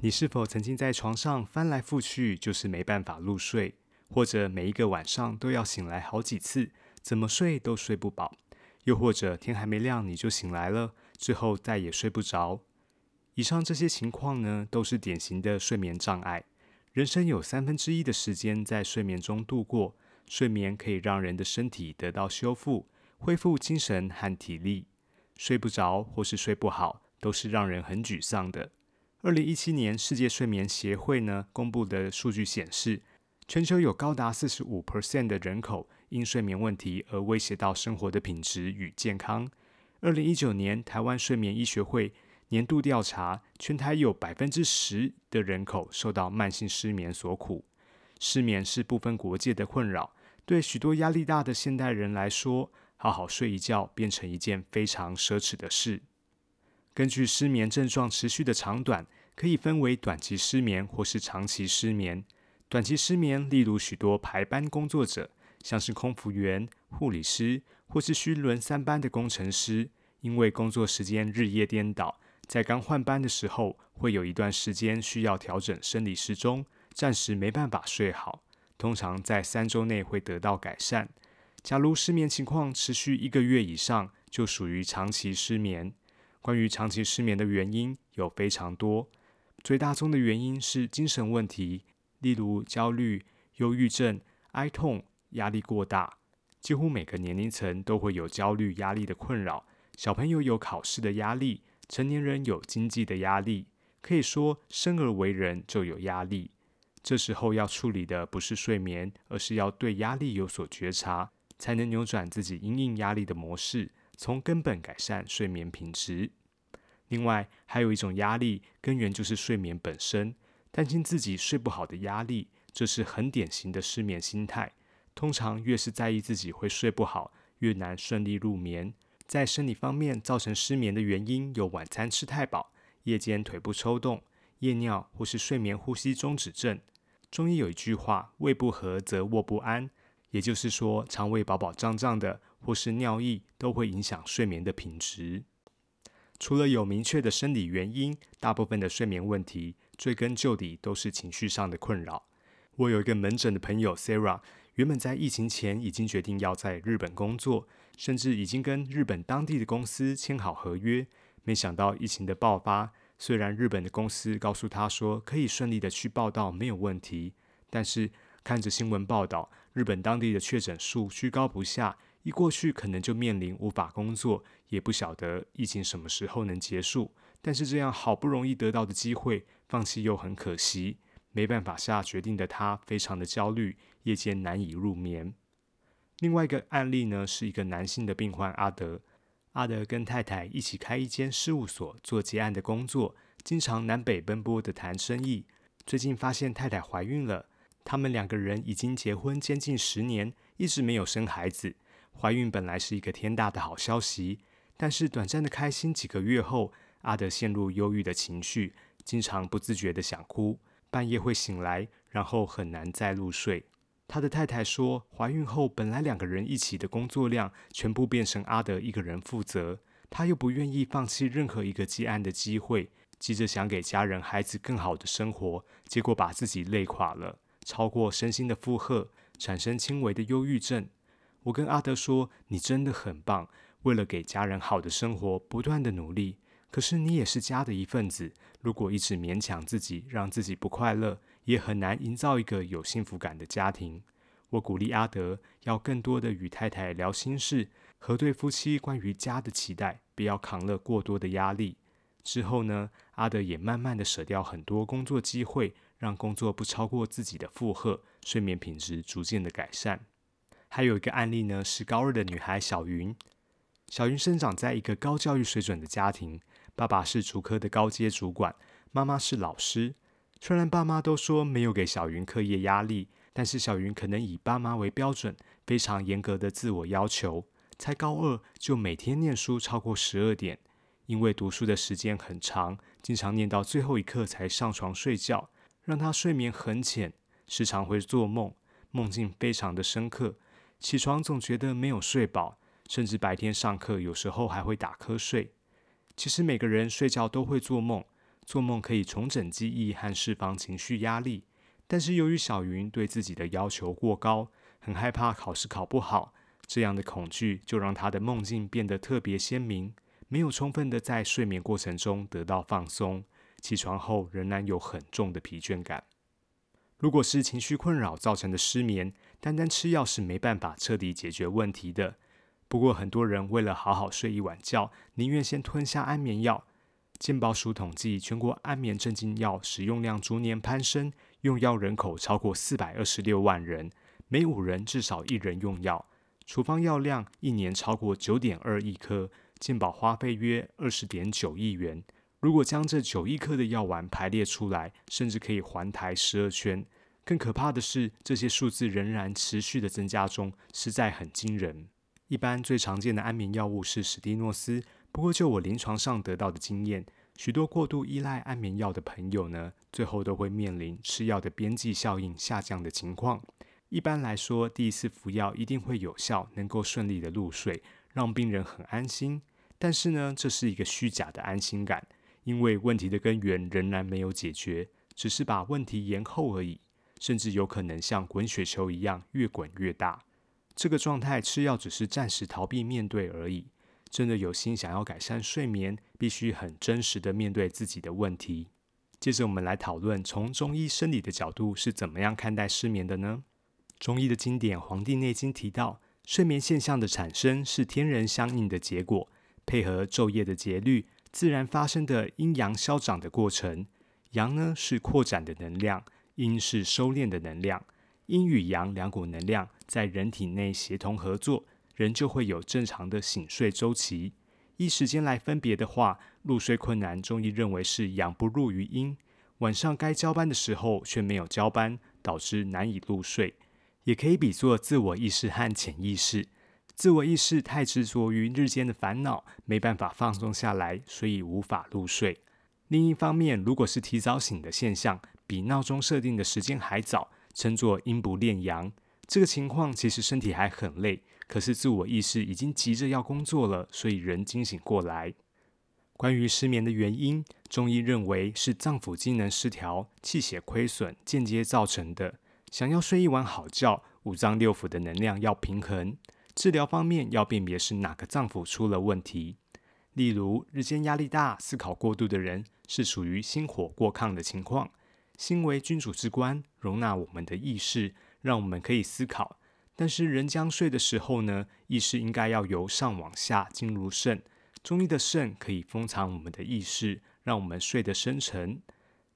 你是否曾经在床上翻来覆去，就是没办法入睡，或者每一个晚上都要醒来好几次，怎么睡都睡不饱？又或者天还没亮你就醒来了，之后再也睡不着？以上这些情况呢，都是典型的睡眠障碍。人生有三分之一的时间在睡眠中度过，睡眠可以让人的身体得到修复，恢复精神和体力。睡不着或是睡不好，都是让人很沮丧的。二零一七年世界睡眠协会呢公布的数据显示，全球有高达四十五 percent 的人口因睡眠问题而威胁到生活的品质与健康。二零一九年台湾睡眠医学会年度调查，全台有百分之十的人口受到慢性失眠所苦。失眠是不分国界的困扰，对许多压力大的现代人来说，好好睡一觉变成一件非常奢侈的事。根据失眠症状持续的长短，可以分为短期失眠或是长期失眠。短期失眠，例如许多排班工作者，像是空服员、护理师或是需轮三班的工程师，因为工作时间日夜颠倒，在刚换班的时候，会有一段时间需要调整生理时钟，暂时没办法睡好。通常在三周内会得到改善。假如失眠情况持续一个月以上，就属于长期失眠。关于长期失眠的原因有非常多，最大宗的原因是精神问题，例如焦虑、忧郁症、哀痛、压力过大。几乎每个年龄层都会有焦虑、压力的困扰。小朋友有考试的压力，成年人有经济的压力，可以说生而为人就有压力。这时候要处理的不是睡眠，而是要对压力有所觉察，才能扭转自己因应压力的模式。从根本改善睡眠品质。另外，还有一种压力根源就是睡眠本身，担心自己睡不好的压力，这是很典型的失眠心态。通常越是在意自己会睡不好，越难顺利入眠。在生理方面造成失眠的原因有晚餐吃太饱、夜间腿部抽动、夜尿或是睡眠呼吸中止症。中医有一句话：“胃不和则卧不安”，也就是说，肠胃饱饱胀胀的。或是尿意都会影响睡眠的品质。除了有明确的生理原因，大部分的睡眠问题追根究底都是情绪上的困扰。我有一个门诊的朋友 Sarah，原本在疫情前已经决定要在日本工作，甚至已经跟日本当地的公司签好合约。没想到疫情的爆发，虽然日本的公司告诉他说可以顺利的去报道没有问题，但是看着新闻报道，日本当地的确诊数居高不下。一过去，可能就面临无法工作，也不晓得疫情什么时候能结束。但是这样好不容易得到的机会，放弃又很可惜，没办法下决定的他，非常的焦虑，夜间难以入眠。另外一个案例呢，是一个男性的病患阿德。阿德跟太太一起开一间事务所，做结案的工作，经常南北奔波的谈生意。最近发现太太怀孕了，他们两个人已经结婚将近十年，一直没有生孩子。怀孕本来是一个天大的好消息，但是短暂的开心几个月后，阿德陷入忧郁的情绪，经常不自觉的想哭，半夜会醒来，然后很难再入睡。他的太太说，怀孕后本来两个人一起的工作量全部变成阿德一个人负责，他又不愿意放弃任何一个接案的机会，急着想给家人孩子更好的生活，结果把自己累垮了，超过身心的负荷，产生轻微的忧郁症。我跟阿德说：“你真的很棒，为了给家人好的生活，不断的努力。可是你也是家的一份子，如果一直勉强自己，让自己不快乐，也很难营造一个有幸福感的家庭。”我鼓励阿德要更多的与太太聊心事，和对夫妻关于家的期待，不要扛了过多的压力。之后呢，阿德也慢慢的舍掉很多工作机会，让工作不超过自己的负荷，睡眠品质逐渐的改善。还有一个案例呢，是高二的女孩小云。小云生长在一个高教育水准的家庭，爸爸是竹科的高阶主管，妈妈是老师。虽然爸妈都说没有给小云课业压力，但是小云可能以爸妈为标准，非常严格的自我要求。才高二就每天念书超过十二点，因为读书的时间很长，经常念到最后一刻才上床睡觉，让他睡眠很浅，时常会做梦，梦境非常的深刻。起床总觉得没有睡饱，甚至白天上课有时候还会打瞌睡。其实每个人睡觉都会做梦，做梦可以重整记忆和释放情绪压力。但是由于小云对自己的要求过高，很害怕考试考不好，这样的恐惧就让他的梦境变得特别鲜明，没有充分的在睡眠过程中得到放松，起床后仍然有很重的疲倦感。如果是情绪困扰造成的失眠，单单吃药是没办法彻底解决问题的。不过，很多人为了好好睡一晚觉，宁愿先吞下安眠药。健保署统计，全国安眠镇静药使用量逐年攀升，用药人口超过四百二十六万人，每五人至少一人用药。处方药量一年超过九点二亿颗，健保花费约二十点九亿元。如果将这九亿颗的药丸排列出来，甚至可以环台十二圈。更可怕的是，这些数字仍然持续的增加中，实在很惊人。一般最常见的安眠药物是史蒂诺斯，不过就我临床上得到的经验，许多过度依赖安眠药的朋友呢，最后都会面临吃药的边际效应下降的情况。一般来说，第一次服药一定会有效，能够顺利的入睡，让病人很安心。但是呢，这是一个虚假的安心感。因为问题的根源仍然没有解决，只是把问题延后而已，甚至有可能像滚雪球一样越滚越大。这个状态吃药只是暂时逃避面对而已。真的有心想要改善睡眠，必须很真实的面对自己的问题。接着我们来讨论，从中医生理的角度是怎么样看待失眠的呢？中医的经典《黄帝内经》提到，睡眠现象的产生是天人相应的结果，配合昼夜的节律。自然发生的阴阳消长的过程，阳呢是扩展的能量，阴是收敛的能量。阴与阳两股能量在人体内协同合作，人就会有正常的醒睡周期。一时间来分别的话，入睡困难，中医认为是阳不入于阴，晚上该交班的时候却没有交班，导致难以入睡。也可以比作自我意识和潜意识。自我意识太执着于日间的烦恼，没办法放松下来，所以无法入睡。另一方面，如果是提早醒的现象，比闹钟设定的时间还早，称作阴不恋阳。这个情况其实身体还很累，可是自我意识已经急着要工作了，所以人惊醒过来。关于失眠的原因，中医认为是脏腑机能失调、气血亏损间接造成的。想要睡一晚好觉，五脏六腑的能量要平衡。治疗方面要辨别是哪个脏腑出了问题，例如日间压力大、思考过度的人，是属于心火过亢的情况。心为君主之官，容纳我们的意识，让我们可以思考。但是人将睡的时候呢，意识应该要由上往下进入肾。中医的肾可以封藏我们的意识，让我们睡得深沉。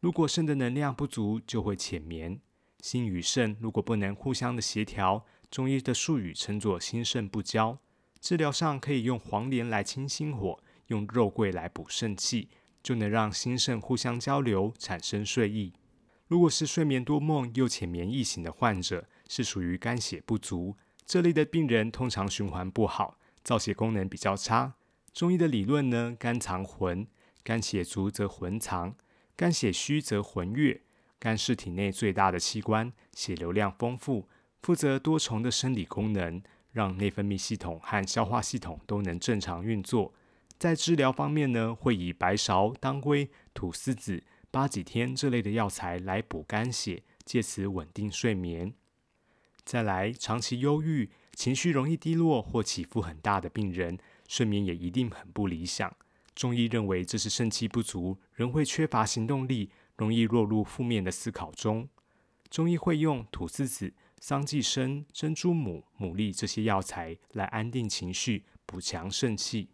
如果肾的能量不足，就会浅眠。心与肾如果不能互相的协调，中医的术语称作心肾不交。治疗上可以用黄连来清心火，用肉桂来补肾气，就能让心肾互相交流，产生睡意。如果是睡眠多梦又浅眠易醒的患者，是属于肝血不足。这类的病人通常循环不好，造血功能比较差。中医的理论呢，肝藏魂，肝血足则魂藏，肝血虚则魂越。肝是体内最大的器官，血流量丰富。负责多重的生理功能，让内分泌系统和消化系统都能正常运作。在治疗方面呢，会以白芍、当归、菟丝子、八戟天这类的药材来补肝血，借此稳定睡眠。再来，长期忧郁、情绪容易低落或起伏很大的病人，睡眠也一定很不理想。中医认为这是肾气不足，人会缺乏行动力，容易落入负面的思考中。中医会用菟丝子。桑寄生、珍珠母、牡蛎这些药材来安定情绪、补强肾气。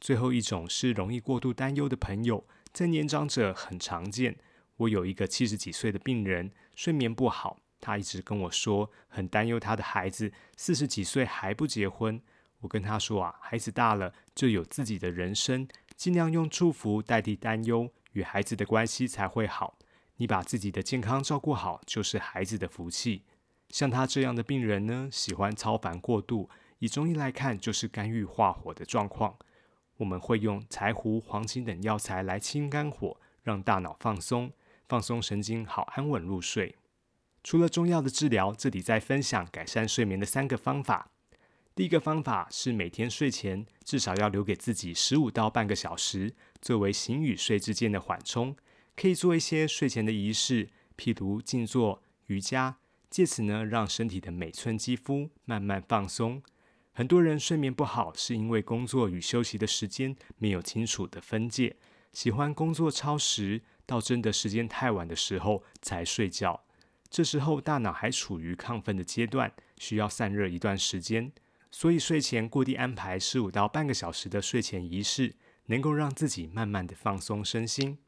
最后一种是容易过度担忧的朋友，在年长者很常见。我有一个七十几岁的病人，睡眠不好，他一直跟我说很担忧他的孩子四十几岁还不结婚。我跟他说啊，孩子大了就有自己的人生，尽量用祝福代替担忧，与孩子的关系才会好。你把自己的健康照顾好，就是孩子的福气。像他这样的病人呢，喜欢超凡过度，以中医来看，就是肝郁化火的状况。我们会用柴胡、黄芩等药材来清肝火，让大脑放松，放松神经，好安稳入睡。除了中药的治疗，这里再分享改善睡眠的三个方法。第一个方法是每天睡前至少要留给自己十五到半个小时，作为醒与睡之间的缓冲，可以做一些睡前的仪式，譬如静坐、瑜伽，借此呢让身体的每寸肌肤慢慢放松。很多人睡眠不好，是因为工作与休息的时间没有清楚的分界，喜欢工作超时，到真的时间太晚的时候才睡觉。这时候大脑还处于亢奋的阶段，需要散热一段时间。所以睡前固定安排十五到半个小时的睡前仪式，能够让自己慢慢的放松身心。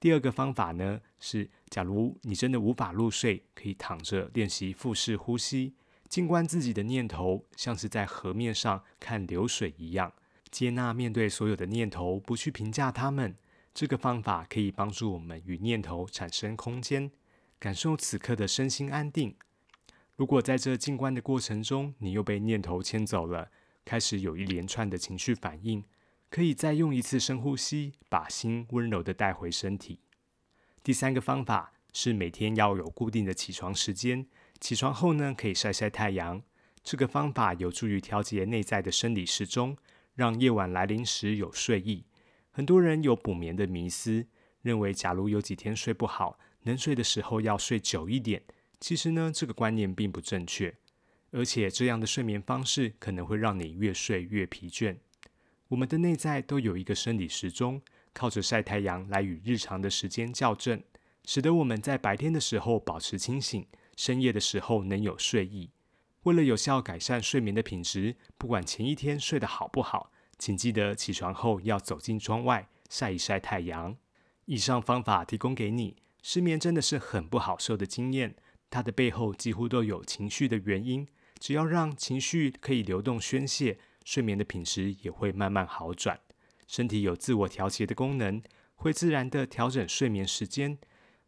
第二个方法呢是，假如你真的无法入睡，可以躺着练习腹式呼吸，静观自己的念头，像是在河面上看流水一样，接纳面对所有的念头，不去评价他们。这个方法可以帮助我们与念头产生空间，感受此刻的身心安定。如果在这静观的过程中，你又被念头牵走了，开始有一连串的情绪反应，可以再用一次深呼吸，把心温柔的带回身体。第三个方法是每天要有固定的起床时间，起床后呢，可以晒晒太阳。这个方法有助于调节内在的生理时钟，让夜晚来临时有睡意。很多人有补眠的迷思，认为假如有几天睡不好，能睡的时候要睡久一点。其实呢，这个观念并不正确，而且这样的睡眠方式可能会让你越睡越疲倦。我们的内在都有一个生理时钟，靠着晒太阳来与日常的时间校正，使得我们在白天的时候保持清醒，深夜的时候能有睡意。为了有效改善睡眠的品质，不管前一天睡得好不好，请记得起床后要走进窗外晒一晒太阳。以上方法提供给你，失眠真的是很不好受的经验。它的背后几乎都有情绪的原因，只要让情绪可以流动宣泄，睡眠的品质也会慢慢好转。身体有自我调节的功能，会自然的调整睡眠时间。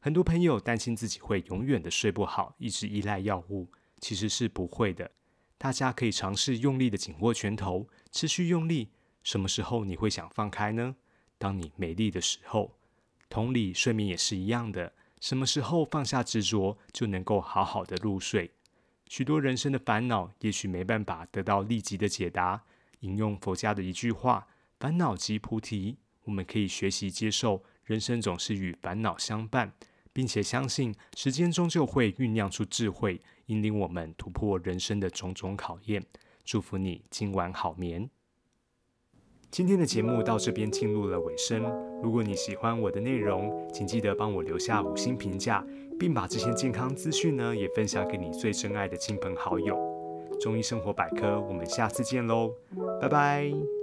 很多朋友担心自己会永远的睡不好，一直依赖药物，其实是不会的。大家可以尝试用力的紧握拳头，持续用力。什么时候你会想放开呢？当你没力的时候。同理，睡眠也是一样的。什么时候放下执着，就能够好好的入睡？许多人生的烦恼，也许没办法得到立即的解答。引用佛家的一句话：“烦恼即菩提。”我们可以学习接受，人生总是与烦恼相伴，并且相信时间终究会酝酿出智慧，引领我们突破人生的种种考验。祝福你今晚好眠。今天的节目到这边进入了尾声。如果你喜欢我的内容，请记得帮我留下五星评价，并把这些健康资讯呢也分享给你最珍爱的亲朋好友。中医生活百科，我们下次见喽，拜拜。